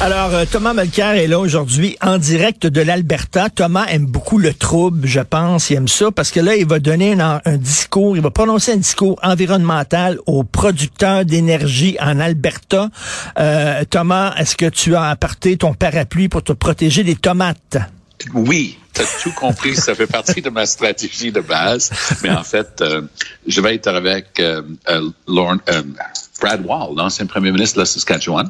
Alors, euh, Thomas Mulcair est là aujourd'hui en direct de l'Alberta. Thomas aime beaucoup le trouble, je pense. Il aime ça parce que là, il va donner un, discours, il va prononcer un discours environnemental aux producteurs d'énergie en Alberta. Euh, Thomas, est-ce que tu as apporté ton parapluie pour te protéger des tomates? Oui, tu as tout compris. Ça fait partie de ma stratégie de base. Mais en fait, euh, je vais être avec euh, Brad Wall, l'ancien premier ministre de la Saskatchewan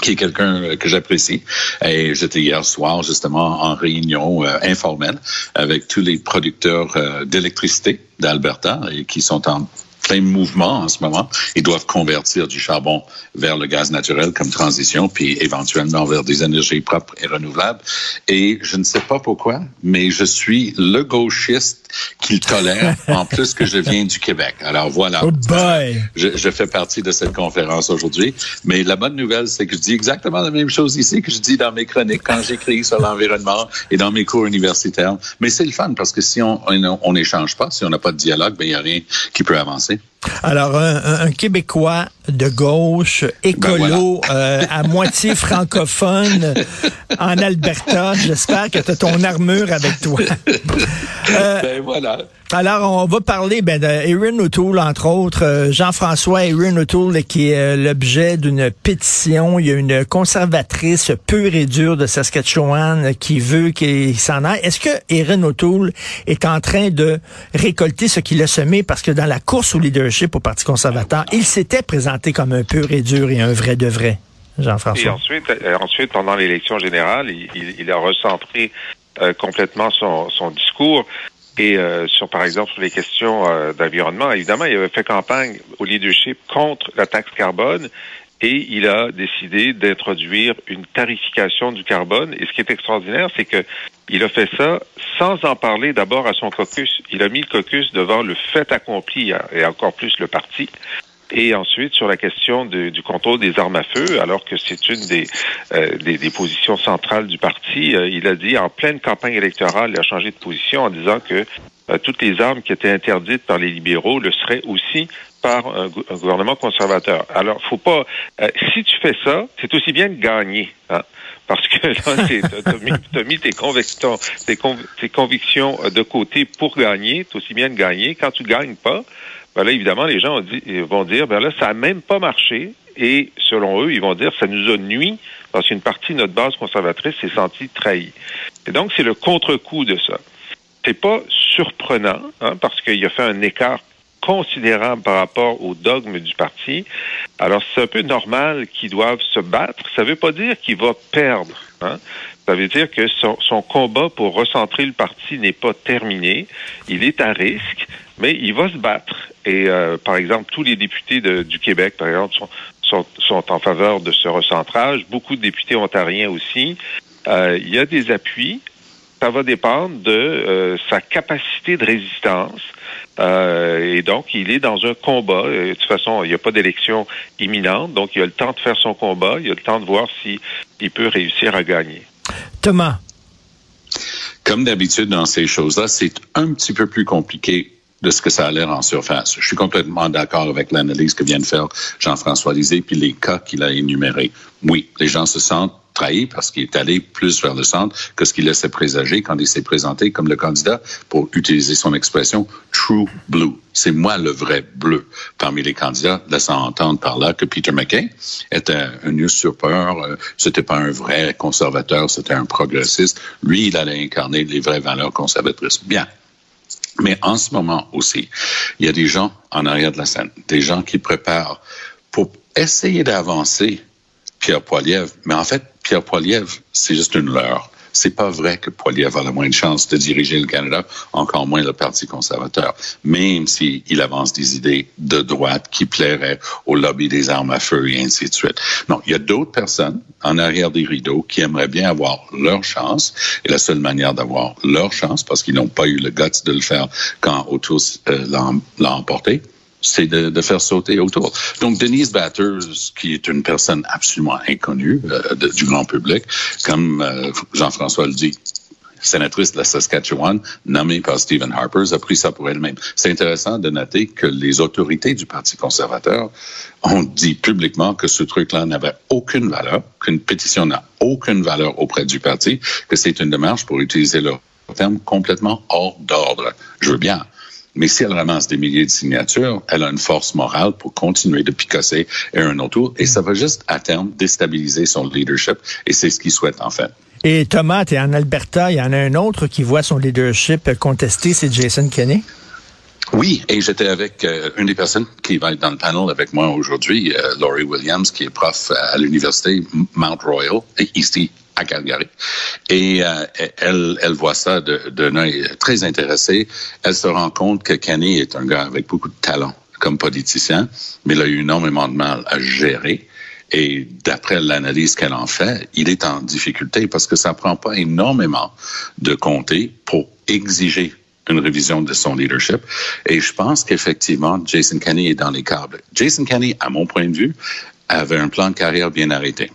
qui est quelqu'un que j'apprécie. Et j'étais hier soir justement en réunion euh, informelle avec tous les producteurs euh, d'électricité d'Alberta et qui sont en plein mouvement en ce moment. Ils doivent convertir du charbon vers le gaz naturel comme transition, puis éventuellement vers des énergies propres et renouvelables. Et je ne sais pas pourquoi, mais je suis le gauchiste qu'il tolère, en plus que je viens du Québec. Alors voilà. Oh boy! Je, je fais partie de cette conférence aujourd'hui. Mais la bonne nouvelle, c'est que je dis exactement la même chose ici que je dis dans mes chroniques quand j'écris sur l'environnement et dans mes cours universitaires. Mais c'est le fun parce que si on on n'échange pas, si on n'a pas de dialogue, ben il n'y a rien qui peut avancer. Alors, un, Québécois de gauche, écolo, Ben voilà. euh, à moitié francophone, en Alberta. J'espère que tu as ton armure avec toi. Euh, ben voilà. Alors, on va parler ben, d'Erin O'Toole, entre autres. Euh, Jean-François Erin O'Toole, qui est euh, l'objet d'une pétition. Il y a une conservatrice pure et dure de Saskatchewan qui veut qu'il s'en aille. Est-ce que Erin O'Toole est en train de récolter ce qu'il a semé? Parce que dans la course au leadership au Parti conservateur, il s'était présenté comme un pur et dur et un vrai de vrai. Et Jean-François. ensuite, euh, ensuite, pendant l'élection générale, il, a recentré complètement son discours. Et euh, sur, par exemple, sur les questions euh, d'environnement, évidemment, il avait fait campagne au leadership contre la taxe carbone et il a décidé d'introduire une tarification du carbone. Et ce qui est extraordinaire, c'est que il a fait ça sans en parler d'abord à son caucus. Il a mis le caucus devant le fait accompli et encore plus le parti. Et ensuite, sur la question de- du contrôle des armes à feu, alors que c'est une des, euh, des, des positions centrales du parti, euh, il a dit en pleine campagne électorale, il a changé de position en disant que euh, toutes les armes qui étaient interdites par les libéraux le seraient aussi par un, un gouvernement conservateur. Alors, faut pas. euh, si tu fais ça, c'est aussi bien de gagner. Hein? Parce que là, tu as mis, t'as mis tes, convictions, tes, conv- tes convictions euh, de côté pour gagner. C'est aussi bien de gagner. Quand tu gagnes pas, ben là, évidemment, les gens vont dire, ben là, ça a même pas marché. Et selon eux, ils vont dire, ça nous a nuit parce qu'une partie de notre base conservatrice s'est sentie trahie. Et donc, c'est le contre-coup de ça. C'est pas surprenant, hein, parce qu'il a fait un écart considérable par rapport au dogme du parti. Alors, c'est un peu normal qu'ils doivent se battre. Ça veut pas dire qu'il va perdre. Hein? Ça veut dire que son combat pour recentrer le parti n'est pas terminé. Il est à risque, mais il va se battre. Et euh, par exemple, tous les députés de- du Québec, par exemple, sont, sont, sont en faveur de ce recentrage. Beaucoup de députés ontariens aussi. Euh, il y a des appuis. Ça va dépendre de euh, sa capacité de résistance. Euh, et donc, il est dans un combat. De toute façon, il n'y a pas d'élection imminente, donc il a le temps de faire son combat. Il a le temps de voir s'il il peut réussir à gagner. Thomas. Comme d'habitude dans ces choses-là, c'est un petit peu plus compliqué de ce que ça a l'air en surface. Je suis complètement d'accord avec l'analyse que vient de faire Jean-François Lisée, puis les cas qu'il a énumérés. Oui, les gens se sentent trahis parce qu'il est allé plus vers le centre que ce qu'il laissait présager quand il s'est présenté comme le candidat, pour utiliser son expression, true blue. C'est moi le vrai bleu parmi les candidats, laissant entendre par là que Peter McKay était un usurpeur, euh, c'était pas un vrai conservateur, c'était un progressiste. Lui, il allait incarner les vraies valeurs conservatrices. Bien. Mais en ce moment aussi, il y a des gens en arrière de la scène, des gens qui préparent pour essayer d'avancer Pierre Poilievre. Mais en fait, Pierre Poilievre, c'est juste une leurre. C'est pas vrai que Poilievre a la moindre chance de diriger le Canada, encore moins le Parti conservateur, même s'il avance des idées de droite qui plairaient au lobby des armes à feu et ainsi de suite. Non, il y a d'autres personnes en arrière des rideaux qui aimeraient bien avoir leur chance, et la seule manière d'avoir leur chance, parce qu'ils n'ont pas eu le guts de le faire quand Autos euh, l'a emporté, c'est de, de, faire sauter autour. Donc, Denise Batters, qui est une personne absolument inconnue euh, du grand public, comme euh, Jean-François le dit, sénatrice de la Saskatchewan, nommée par Stephen Harper, a pris ça pour elle-même. C'est intéressant de noter que les autorités du Parti conservateur ont dit publiquement que ce truc-là n'avait aucune valeur, qu'une pétition n'a aucune valeur auprès du parti, que c'est une démarche pour utiliser leur terme complètement hors d'ordre. Je veux bien. Mais si elle ramasse des milliers de signatures, elle a une force morale pour continuer de picasser Aaron O'Toole et ça va juste à terme déstabiliser son leadership et c'est ce qu'il souhaite en fait. Et Thomas, tu en Alberta, il y en a un autre qui voit son leadership contesté, c'est Jason Kenney? Oui, et j'étais avec euh, une des personnes qui va être dans le panel avec moi aujourd'hui, euh, Laurie Williams, qui est prof à l'université Mount Royal, ici à Calgary. Et euh, elle, elle voit ça d'un œil très intéressé. Elle se rend compte que Kenny est un gars avec beaucoup de talent comme politicien, mais il a eu énormément de mal à gérer. Et d'après l'analyse qu'elle en fait, il est en difficulté parce que ça prend pas énormément de comté pour exiger une révision de son leadership. Et je pense qu'effectivement, Jason Kenney est dans les câbles. Jason Kenney, à mon point de vue, avait un plan de carrière bien arrêté.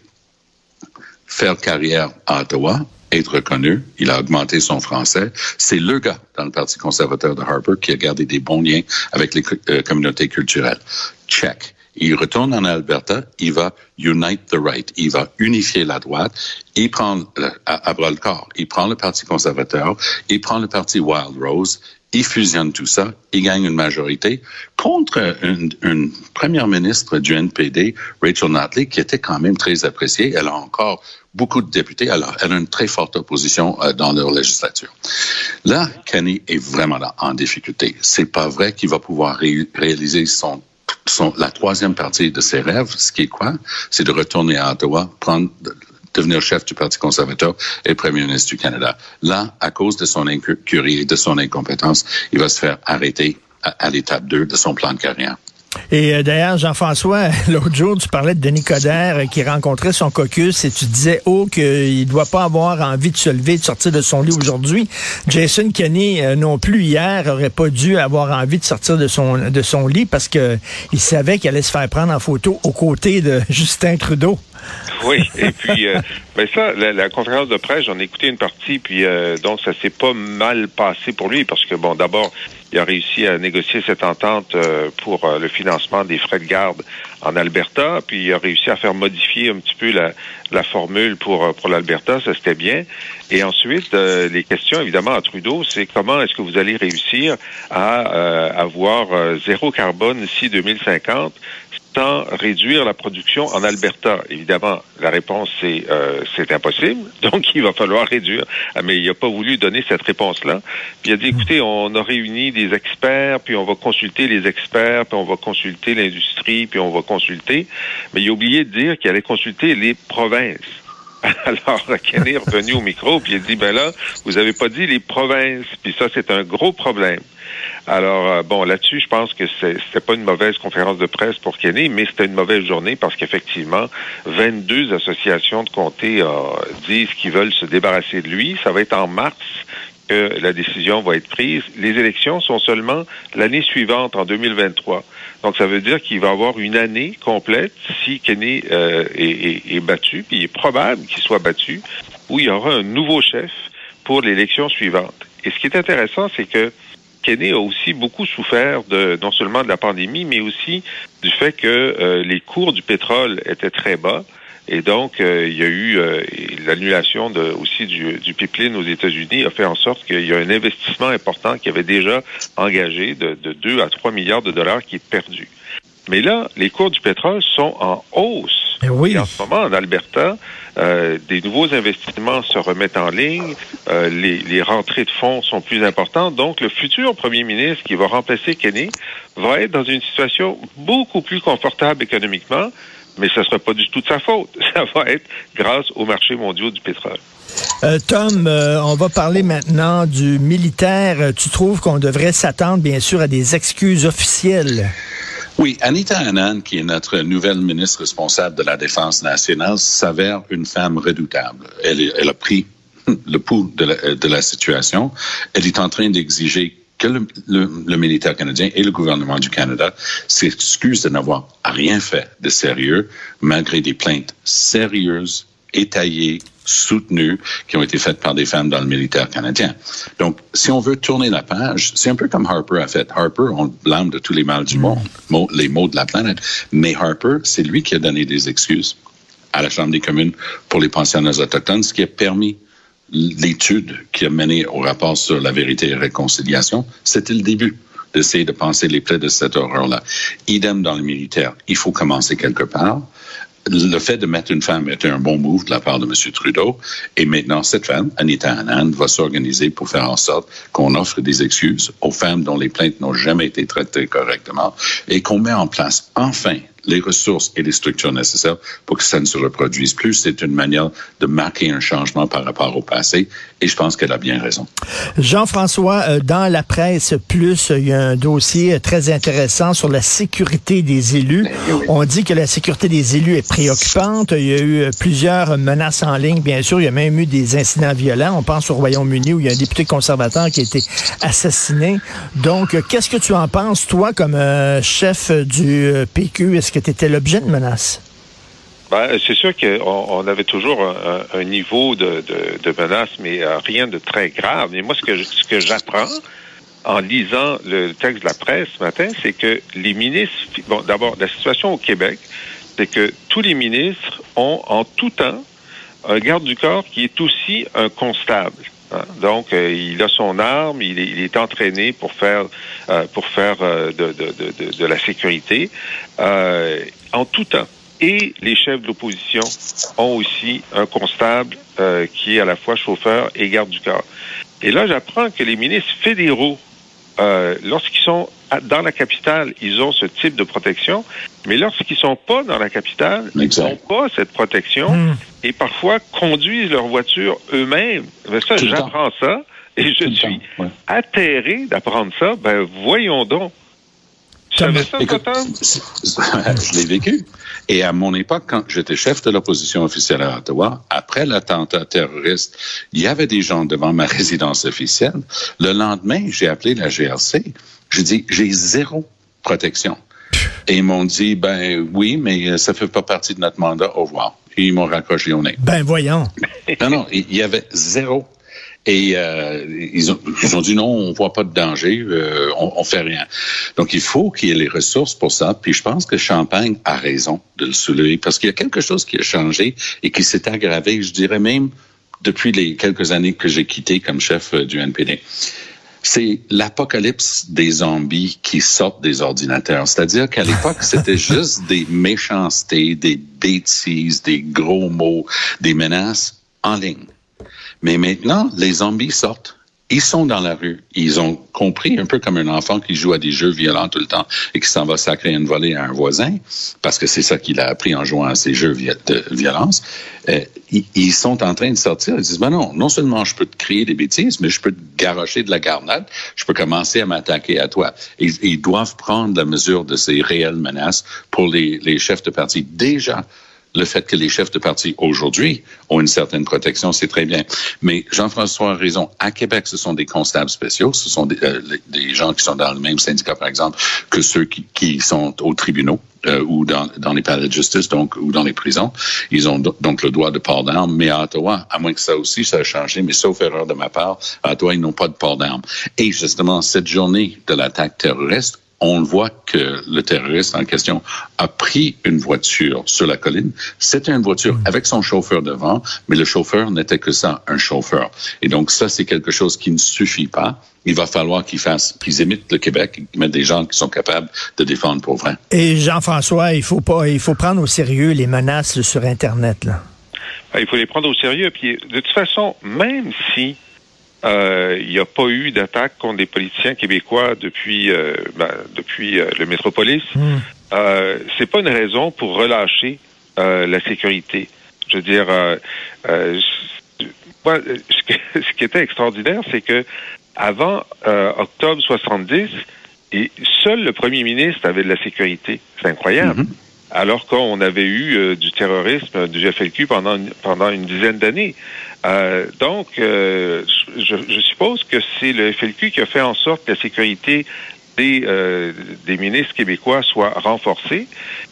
Faire carrière à Ottawa, être reconnu. Il a augmenté son français. C'est le gars dans le Parti conservateur de Harper qui a gardé des bons liens avec les euh, communautés culturelles. Check. Il retourne en Alberta, il va unite the right, il va unifier la droite, il prend à, bras le corps, il prend le Parti conservateur, il prend le Parti Wild Rose, il fusionne tout ça, il gagne une majorité contre une, première ministre du NPD, Rachel Notley, qui était quand même très appréciée. Elle a encore beaucoup de députés. Elle a, elle a une très forte opposition euh, dans leur législature. Là, Kenny est vraiment en difficulté. C'est pas vrai qu'il va pouvoir réaliser son la troisième partie de ses rêves, ce qui est quoi? C'est de retourner à Ottawa, prendre, devenir chef du Parti conservateur et premier ministre du Canada. Là, à cause de son incurie et de son incompétence, il va se faire arrêter à, l'étape 2 de son plan de carrière. Et euh, d'ailleurs, Jean-François, l'autre jour, tu parlais de Denis Coderre euh, qui rencontrait son caucus et tu disais, oh, qu'il ne doit pas avoir envie de se lever, de sortir de son lit aujourd'hui. Jason Kenney, euh, non plus hier, aurait pas dû avoir envie de sortir de son, de son lit parce que il savait qu'il allait se faire prendre en photo aux côtés de Justin Trudeau. Oui, et puis euh, ben ça, la, conférence de presse, j'en ai écouté une partie, puis euh, donc ça s'est pas mal passé pour lui, parce que bon, d'abord, il a réussi à négocier cette entente euh, pour le financement des frais de garde en Alberta, puis il a réussi à faire modifier un petit peu la, formule pour pour l'Alberta, ça c'était bien. Et ensuite, les questions évidemment à Trudeau, c'est comment est-ce que vous allez réussir à avoir zéro carbone d'ici 2050 réduire la production en Alberta? Évidemment, la réponse c'est euh, c'est impossible. Donc il va falloir réduire. Ah, mais il n'a pas voulu donner cette réponse-là. Puis il a dit écoutez, on a réuni des experts, puis on va consulter les experts, puis on va consulter l'industrie, puis on va consulter. Mais il a oublié de dire qu'il allait consulter les provinces. Alors, Kenny est revenu au micro, puis il a dit, ben là, vous avez pas dit les provinces, puis ça, c'est un gros problème. Alors, euh, bon, là-dessus, je pense que c'était pas une mauvaise conférence de presse pour Kenny, mais c'était une mauvaise journée parce qu'effectivement, 22 associations de comtés euh, disent qu'ils veulent se débarrasser de lui. Ça va être en mars que la décision va être prise. Les élections sont seulement l'année suivante, en 2023. Donc, ça veut dire qu'il va avoir une année complète si Kenny euh, est, est, battu, puis il est probable qu'il soit battu, où il y aura un nouveau chef pour l'élection suivante. Et ce qui est intéressant, c'est que A aussi beaucoup souffert de non seulement de la pandémie, mais aussi du fait que euh, les cours du pétrole étaient très bas. Et donc, euh, il y a eu euh, l'annulation aussi du, du, pipeline aux États-Unis a fait en sorte qu'il y a un investissement important qui avait déjà engagé de, de 2 à 3 milliards de dollars qui est perdu. Mais là, les cours du pétrole sont en hausse. Oui. Et en ce moment, en Alberta, euh, des nouveaux investissements se remettent en ligne, euh, les, les, rentrées de fonds sont plus importantes. Donc, le futur premier ministre qui va remplacer Kenny va être dans une situation beaucoup plus confortable économiquement, mais ce ne sera pas du tout de sa faute. Ça va être grâce aux marchés mondiaux du pétrole. Euh, Tom, euh, on va parler maintenant du militaire. Tu trouves qu'on devrait s'attendre, bien sûr, à des excuses officielles? Oui, Anita Anand, qui est notre nouvelle ministre responsable de la Défense nationale, s'avère une femme redoutable. Elle, a pris le pouls de la, situation. Elle est en train d'exiger que le, le, le, militaire canadien et le gouvernement du Canada s'excusent de n'avoir rien fait de sérieux, malgré des plaintes sérieuses, étayées, soutenues, qui ont été faites par des femmes dans le militaire canadien. Donc, si on veut tourner la page, c'est un peu comme Harper a fait. Harper, on le blâme de tous les maux du monde, les maux de la planète. Mais Harper, c'est lui qui a donné des excuses à la Chambre des communes pour les pensionnaires autochtones, ce qui a permis l'étude qui a mené au rapport sur la vérité et la réconciliation, c'était le début d'essayer de penser les plaies de cette horreur-là. Idem dans le militaire. Il faut commencer quelque part. Le fait de mettre une femme était un bon move de la part de M. Trudeau. Et maintenant, cette femme, Anita Anand, va s'organiser pour faire en sorte qu'on offre des excuses aux femmes dont les plaintes n'ont jamais été traitées correctement et qu'on met en place enfin les ressources et les structures nécessaires pour que ça ne se reproduise plus. C'est une manière de marquer un changement par rapport au passé et je pense qu'elle a bien raison. Jean-François, euh, dans la presse plus, il y a un dossier très intéressant sur la sécurité des élus. Eh On dit que la sécurité des élus est préoccupante. Il y a eu plusieurs menaces en ligne, bien sûr. Il y a même eu des incidents violents. On pense au Royaume-Uni où il y a un député conservateur qui a été assassiné. Donc, qu'est-ce que tu en penses, toi, comme euh, chef du euh, PQ? Est-ce que tu étais l'objet de menaces? Ben, c'est sûr qu'on on avait toujours un, niveau de, de, de, menace, mais euh, rien de très grave. Mais moi, ce que, ce que j'apprends en lisant le texte de la presse ce matin, c'est que les ministres, bon, d'abord, la situation au Québec, c'est que tous les ministres ont en tout temps un garde du corps qui est aussi un constable. Hein. Donc, euh, il a son arme, il est, il est entraîné pour faire euh, pour faire euh, de, de, de, de, la sécurité euh, en tout temps. Et les chefs de l'opposition ont aussi un constable qui est à la fois chauffeur et garde du corps. Et là, j'apprends que les ministres fédéraux, lorsqu'ils sont dans la capitale, ils ont ce type de protection, mais lorsqu'ils sont pas dans la capitale, exact. ils n'ont pas cette protection mmh. Et parfois conduisent leur voiture eux-mêmes. Mais ça, j'apprends ça et je suis ouais. atterré d'apprendre ça. Ben voyons donc. Tu savais ça, Écoute, Je l'ai vécu. Et à mon époque, quand j'étais chef de l'opposition officielle à Ottawa, après l'attentat terroriste, il y avait des gens devant ma résidence officielle. Le lendemain, j'ai appelé la GRC. J'ai dit, j'ai zéro protection. Et ils m'ont dit, ben oui, mais ça fait pas partie de notre mandat. Au revoir. Et ils m'ont raccroché au nez. Ben voyons. non, non, il y avait zéro et euh, ils, ont, ils, ont, dit non, on voit pas de danger, euh, on, on fait rien. Donc il faut qu'il y ait les ressources pour ça. Puis je pense que Champagne a raison de le soulever parce qu'il y a quelque chose qui a changé et qui s'est aggravé, je dirais même depuis les quelques années que j'ai quitté comme chef euh, du NPD. C'est l'apocalypse des zombies qui sortent des ordinateurs. C'est-à-dire qu'à l'époque, c'était juste des méchancetés, des bêtises, des gros mots, des menaces en ligne. Mais maintenant, les zombies sortent. Ils sont dans la rue. Ils ont compris, un peu comme un enfant qui joue à des jeux violents tout le temps et qui s'en va sacrer une volée à un voisin, parce que c'est ça qu'il a appris en jouant à ces jeux de violence. Euh, ils sont en train de sortir. Ils disent, ben non, non seulement je peux te crier des bêtises, mais je peux te garocher de la garnade. Je peux commencer à m'attaquer à toi. Ils doivent prendre la mesure de ces réelles menaces pour les, les chefs de parti. Déjà, le fait que les chefs de parti aujourd'hui ont une certaine protection, c'est très bien. Mais Jean-François a raison. À Québec, ce sont des constables spéciaux. Ce sont des, euh, gens qui sont dans le même syndicat, par exemple, que ceux qui, sont aux tribunaux. Euh, ou dans, dans les palais de justice, donc ou dans les prisons, ils ont donc le droit de port d'armes. Mais à Ottawa, à moins que ça aussi, ça a changé, mais sauf erreur de ma part, à Ottawa, ils n'ont pas de port d'armes. Et justement, cette journée de l'attaque terroriste, on voit que le terroriste en question a pris une voiture sur la colline. C'était une voiture mmh. avec son chauffeur devant, mais le chauffeur n'était que ça, un chauffeur. Et donc ça, c'est quelque chose qui ne suffit pas. Il va falloir qu'ils fassent, qu'ils imitent le Québec, qu'ils mettent des gens qui sont capables de défendre pour vrai. Et Jean-François, il faut pas, il faut prendre au sérieux les menaces sur Internet, là. Ah, il faut les prendre au sérieux. Puis de toute façon, même si euh, il n'y a pas eu d'attaque contre des politiciens québécois depuis euh, ben, depuis euh, le métropolis. Mm. Euh, c'est pas une raison pour relâcher euh, la sécurité. Je veux dire, moi, ce, que, ce, qui était extraordinaire, c'est que avant octobre 70, et seul le premier ministre avait de la sécurité. C'est incroyable. Mm -hmm. Alors qu'on avait eu euh, du terrorisme du FLQ pendant une, pendant une dizaine d'années. Euh, donc, euh, je, je, suppose que c'est le FLQ qui a fait en sorte que la sécurité des, euh, des ministres québécois soit renforcée.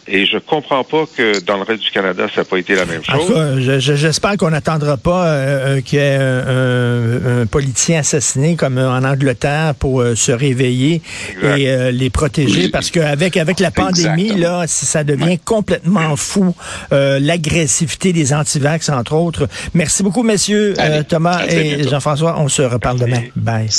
Et je comprends pas que dans le reste du Canada, ça n'a pas été la même chose. J'espère qu'on n'attendra pas euh, qu'il y ait un, un, politicien assassiné comme en Angleterre pour euh, se réveiller exact. et euh, les protéger, parce qu'avec avec la pandémie, Exactement. là, ça devient complètement fou, l'agressivité des antivax, entre autres. Merci beaucoup, messieurs, Allez, Thomas et Jean-François. On se reparle demain. Bye.